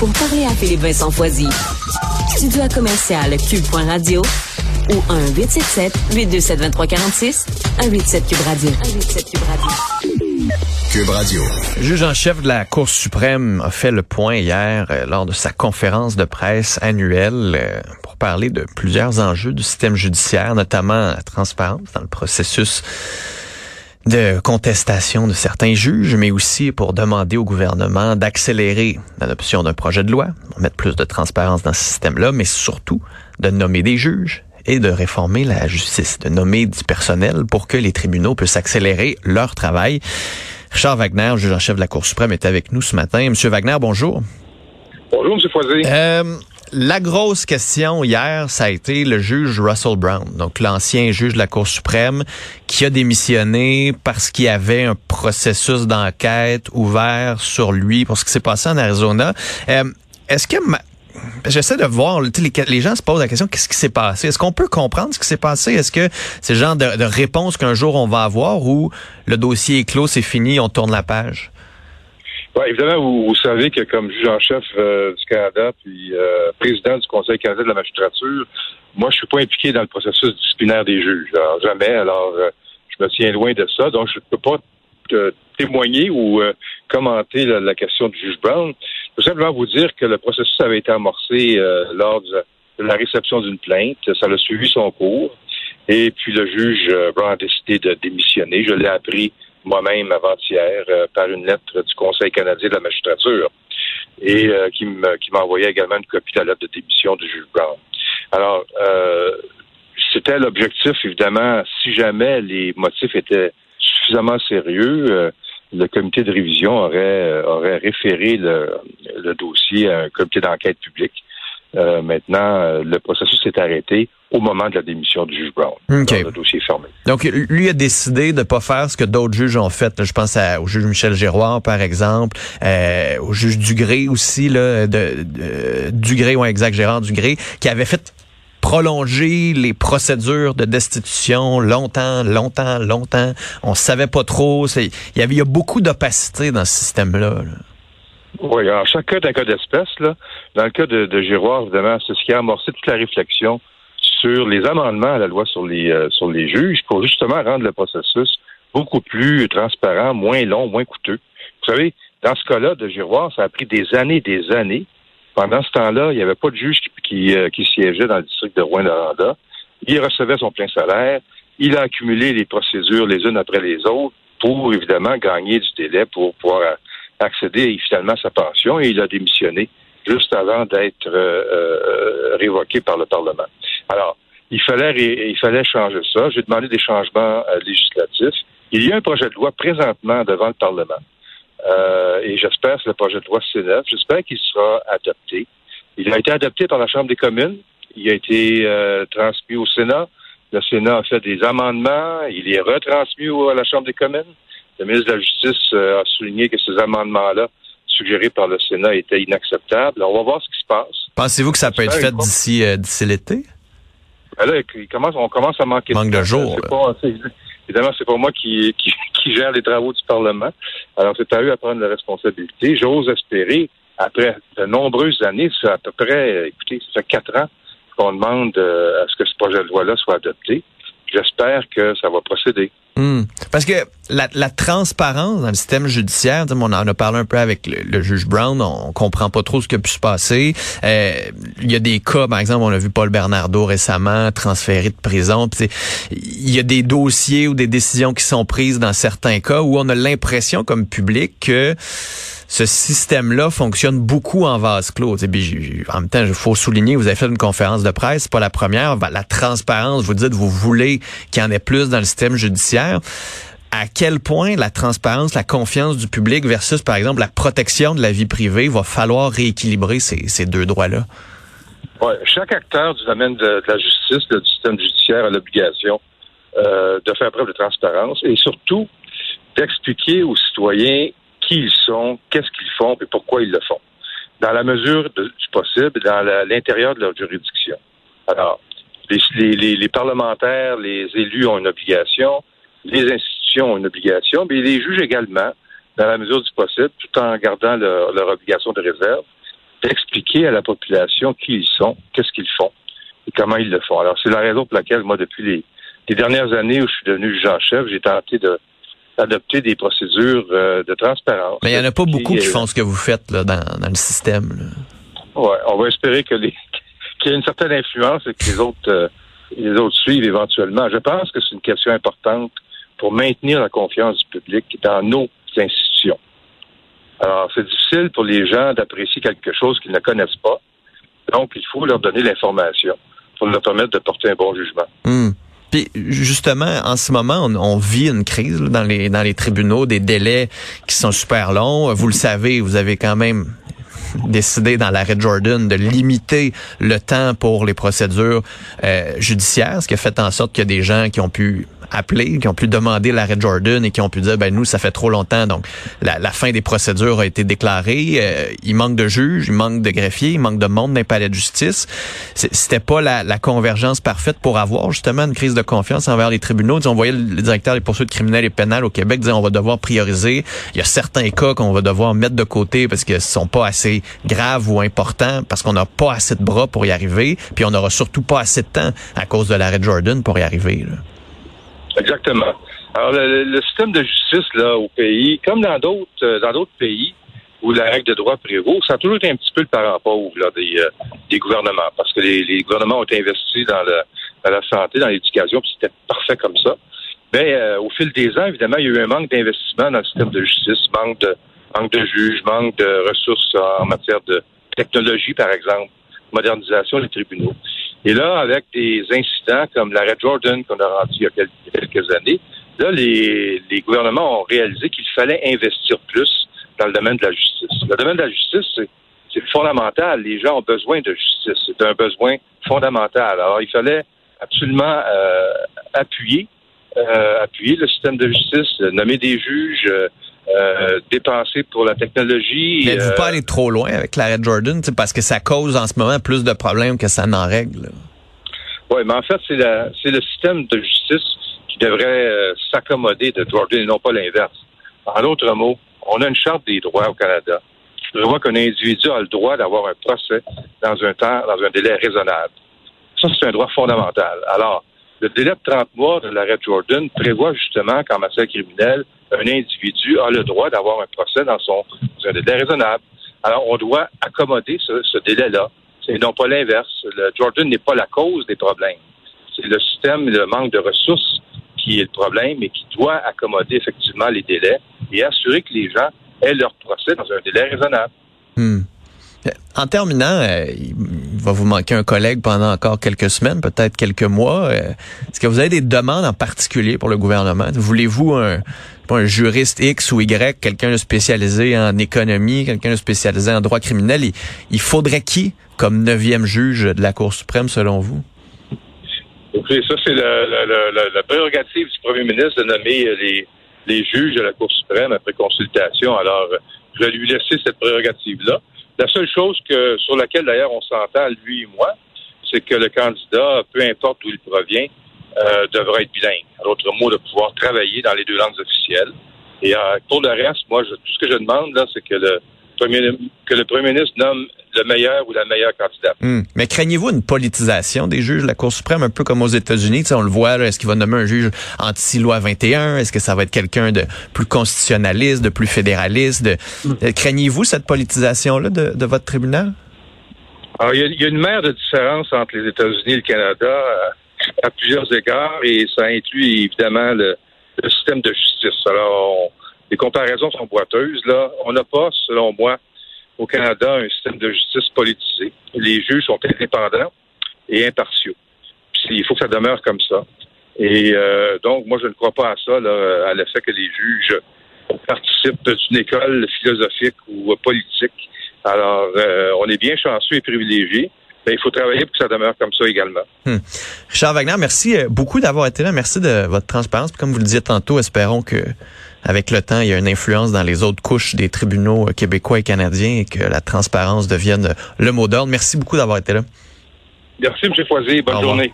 pour parler à Philippe Vincent Foisy. Studio à commercial cube.radio ou 1-877-827-2346, 187 Cube Radio. 187 Cube Radio. Cube Radio. Le juge en chef de la Cour suprême a fait le point hier euh, lors de sa conférence de presse annuelle euh, pour parler de plusieurs enjeux du système judiciaire, notamment la transparence dans le processus de contestation de certains juges, mais aussi pour demander au gouvernement d'accélérer l'adoption d'un projet de loi, mettre plus de transparence dans ce système-là, mais surtout de nommer des juges et de réformer la justice, de nommer du personnel pour que les tribunaux puissent accélérer leur travail. Richard Wagner, juge en chef de la Cour suprême, est avec nous ce matin. Monsieur Wagner, bonjour. Bonjour, M. Foisy. Euh, la grosse question hier, ça a été le juge Russell Brown, donc l'ancien juge de la Cour suprême, qui a démissionné parce qu'il y avait un processus d'enquête ouvert sur lui pour ce qui s'est passé en Arizona. Euh, Est-ce que J'essaie de voir, les, les, gens se posent la question, qu'est-ce qui s'est passé? Est-ce qu'on peut comprendre ce qui s'est passé? Est-ce que c'est le genre de, de réponse qu'un jour on va avoir ou le dossier est clos, c'est fini, on tourne la page? Évidemment, vous, savez que comme juge en chef euh, du Canada, puis euh, président du Conseil canadien de la magistrature, moi, je suis pas impliqué dans le processus disciplinaire des juges. Alors, jamais. Alors, euh, je me tiens loin de ça. Donc, je ne peux pas témoigner ou commenter la, la, question du juge Brown. Je peux simplement vous dire que le processus avait été amorcé lors de la réception d'une plainte. Ça a suivi son cours. Et puis, le juge Brown a décidé de démissionner. Je l'ai appris moi-même avant-hier euh, par une lettre du Conseil canadien de la magistrature et euh, qui m'a envoyé également une copie de la lettre de démission du juge Brown. Alors, euh, c'était l'objectif, évidemment, si jamais les motifs étaient suffisamment sérieux, le comité de révision aurait, aurait référé le, le dossier à un comité d'enquête public. maintenant, le processus s'est arrêté au moment de la démission du juge Brown. Okay. Le dossier fermé. Donc, lui a décidé de pas faire ce que d'autres juges ont fait. je pense au juge Michel Giroir, par exemple, euh, au juge Dugré aussi, là, de, de Dugré, ou exact, Gérard Dugré, qui avait fait prolonger les procédures de destitution longtemps, longtemps, longtemps. On savait pas trop. Il y avait il y a beaucoup d'opacité dans ce système-là. Là. Oui, alors chaque cas d'un cas d'espèce, là, dans le cas de, de Giroir, évidemment, c'est ce qui a amorcé toute la réflexion sur les amendements à la loi sur les euh, sur les juges pour justement rendre le processus beaucoup plus transparent, moins long, moins coûteux. Vous savez, dans ce cas-là de Giroir, ça a pris des années des années. Pendant ce temps-là, il n'y avait pas de juge qui, euh, siégeait dans le district de Rouen-Noranda. Il recevait son plein salaire. Il a accumulé les procédures les unes après les autres pour, évidemment, gagner du délai pour pouvoir accéder finalement à sa pension et il a démissionné juste avant d'être euh, révoqué par le Parlement. Alors, il fallait, il fallait changer ça. J'ai demandé des changements euh, législatifs. Il y a un projet de loi présentement devant le Parlement. Euh, et j'espère que le projet de loi C9, j'espère qu'il sera adopté. Il a été adopté par la Chambre des communes. Il a été euh, transmis au Sénat. Le Sénat a fait des amendements. Il est retransmis à la Chambre des communes. Le ministre de la Justice a souligné que ces amendements-là suggérés par le Sénat étaient inacceptables. Alors, on va voir ce qui se passe. Pensez-vous que ça peut être fait d'ici euh, d'ici l'été? Ben là, il commence, on commence à manquer Manque de, de jours. Évidemment, c'est pas moi qui, qui, qui, gère les travaux du Parlement. Alors, c'est à eux à prendre la responsabilité. J'ose espérer, après de nombreuses années, c'est à peu près, écoutez, ça fait quatre ans qu'on demande euh, à ce que ce projet de loi-là soit adopté. J'espère que ça va procéder. Mmh. Parce que la, la, transparence dans le système judiciaire, on en a parlé un peu avec le, le, juge Brown, on comprend pas trop ce qui a pu se passer. Euh, il y a des cas, par exemple, on a vu Paul Bernardo récemment transféré de prison. Il y a des dossiers ou des décisions qui sont prises dans certains cas où on a l'impression comme public que ce système-là fonctionne beaucoup en vase clos. En même temps, il faut souligner, vous avez fait une conférence de presse, pas la première. La transparence, vous dites, vous voulez qu'il y en ait plus dans le système judiciaire. À quel point la transparence, la confiance du public versus, par exemple, la protection de la vie privée va falloir rééquilibrer ces, ces deux droits-là? Ouais, chaque acteur du domaine de, de la justice, du système judiciaire a l'obligation euh, de faire preuve de transparence et surtout d'expliquer aux citoyens qui ils sont, qu'est-ce qu'ils font et pourquoi ils le font, dans la mesure du possible, dans l'intérieur de leur juridiction. Alors, les, parlementaires, les élus ont une obligation, les institutions ont une obligation, mais les juges également, dans la mesure du possible, tout en gardant leur obligation de réserve, d'expliquer à la population qui ils sont, qu'est-ce qu'ils font et comment ils le font. Alors, c'est la raison pour laquelle, moi, depuis les, dernières années où je suis devenu juge en chef, j'ai tenté de adopter des procédures euh, de transparence. Mais il n'y en a pas beaucoup qui font ce que vous faites là, dans, le système. Oui, on va espérer que les qu'il y ait une certaine influence et que les autres euh, les autres suivent éventuellement. Je pense que c'est une question importante pour maintenir la confiance du public dans nos institutions. Alors, c'est difficile pour les gens d'apprécier quelque chose qu'ils ne connaissent pas. Donc, il faut leur donner l'information pour leur permettre de porter un bon jugement. Hmm. Puis justement, en ce moment, on, vit une crise dans les tribunaux, des délais qui sont super longs. Vous le savez, vous avez quand même décidé dans l'arrêt Jordan de limiter le temps pour les procédures euh, judiciaires, ce qui a fait en sorte qu'il y a des gens qui ont pu appeler, qui ont pu demander l'arrêt Jordan et qui ont pu dire ben nous ça fait trop longtemps donc la, fin des procédures a été déclarée, euh, il manque de juges, il manque de greffiers, il manque de monde dans les palais de justice. C'était pas la, convergence parfaite pour avoir justement une crise de confiance envers les tribunaux. on voyait le directeur des poursuites criminelles et pénales au Québec dire on va devoir prioriser. Il y a certains cas qu'on va devoir mettre de côté parce qu'ils sont pas assez graves ou importants parce qu'on n'a pas assez de bras pour y arriver, puis on n'aura surtout pas assez de temps à cause de l'arrêt Jordan pour y arriver. Là. Exactement. Alors, le, système de justice là au pays, comme dans d'autres euh, dans d'autres pays où la règle de droit prévaut, ça a toujours été un petit peu le parent pauvre là, des, euh, des gouvernements, parce que les, les, gouvernements ont investi dans, le, dans la santé, dans l'éducation, puis c'était parfait comme ça. Mais euh, au fil des ans, évidemment, il y a eu un manque d'investissement dans le système de justice, manque de manque de juges, manque de ressources en matière de technologie, par exemple, modernisation des tribunaux. Et là, avec des incidents comme l'arrêt Jordan qu'on a rendu il y a quelques années, là, les, les gouvernements ont réalisé qu'il fallait investir plus dans le domaine de la justice. Le domaine de la justice, c'est fondamental. Les gens ont besoin de justice. C'est un besoin fondamental. Alors, il fallait absolument euh, appuyer, euh, appuyer le système de justice, nommer des juges, euh, euh, dépenser pour la technologie. Mais vous pas aller trop loin avec l'arrêt Jordan, parce que ça cause en ce moment plus de problèmes que ça n'en règle? Oui, mais en fait, c'est le système de justice qui devrait euh, s'accommoder de Jordan et non pas l'inverse. En d'autres mots, on a une charte des droits au Canada qui prévoit qu'un individu a le droit d'avoir un procès dans un temps, dans un délai raisonnable. Ça, c'est un droit fondamental. Alors, le délai de 30 mois de l'arrêt Jordan prévoit justement qu'en matière criminelle, un individu a le droit d'avoir un procès dans son un délai raisonnable. Alors, on doit accommoder ce, délai-là. C'est non pas l'inverse. Le Jordan n'est pas la cause des problèmes. C'est le système, le manque de ressources qui est le problème et qui doit accommoder effectivement les délais et assurer que les gens aient leur procès dans un délai raisonnable. Hmm. En terminant, euh, il va vous manquer un collègue pendant encore quelques semaines, peut-être quelques mois. Euh, est-ce que vous avez des demandes en particulier pour le gouvernement? Voulez-vous un, un juriste X ou Y, quelqu'un spécialisé en économie, quelqu'un spécialisé en droit criminel? Il, faudrait qui comme neuvième juge de la Cour suprême, selon vous? Écoutez, ça, c'est la, prérogative du premier ministre de nommer euh, les juges de la Cour suprême après consultation. Alors, je vais lui laisser cette prérogative-là. La seule chose que sur laquelle d'ailleurs on s'entend, lui et moi, c'est que le candidat, peu importe d'où il provient, euh, devra être bilingue. À l'autre mot, de pouvoir travailler dans les deux langues officielles. Et euh, pour le reste, moi, tout ce que je demande, là, c'est que le premier que le premier ministre nomme le meilleur ou la meilleure candidate. Hmm. Mais craignez-vous une politisation des juges de la Cour suprême, un peu comme aux États-Unis? On le voit, est-ce qu'il va nommer un juge anti-loi 21? Est-ce que ça va être quelqu'un de plus constitutionnaliste, de plus fédéraliste? De... Hmm. Euh, craignez-vous cette politisation-là de, votre tribunal? Alors, il y, a, une mer de différence entre les États-Unis et le Canada euh, à plusieurs égards, et ça inclut évidemment le, système de justice. Alors, les comparaisons sont boiteuses. Là, on n'a pas, selon moi, au Canada un système de justice politisé. Les juges sont indépendants et impartiaux. il faut que ça demeure comme ça. Et euh, donc, moi, je ne crois pas à ça, là, à l'effet que les juges participent d'une école philosophique ou politique. Alors, euh, on est bien chanceux et privilégiés. Mais il faut travailler pour que ça demeure comme ça également. Hmm. Richard Wagner, merci euh, beaucoup d'avoir été là. Merci de votre transparence. comme vous le disiez tantôt, espérons que avec le temps, il y a une influence dans les autres couches des tribunaux euh, québécois et canadiens et que la transparence devienne le mot d'ordre. Merci beaucoup d'avoir été là. Merci, M. Foisy. Bonne journée.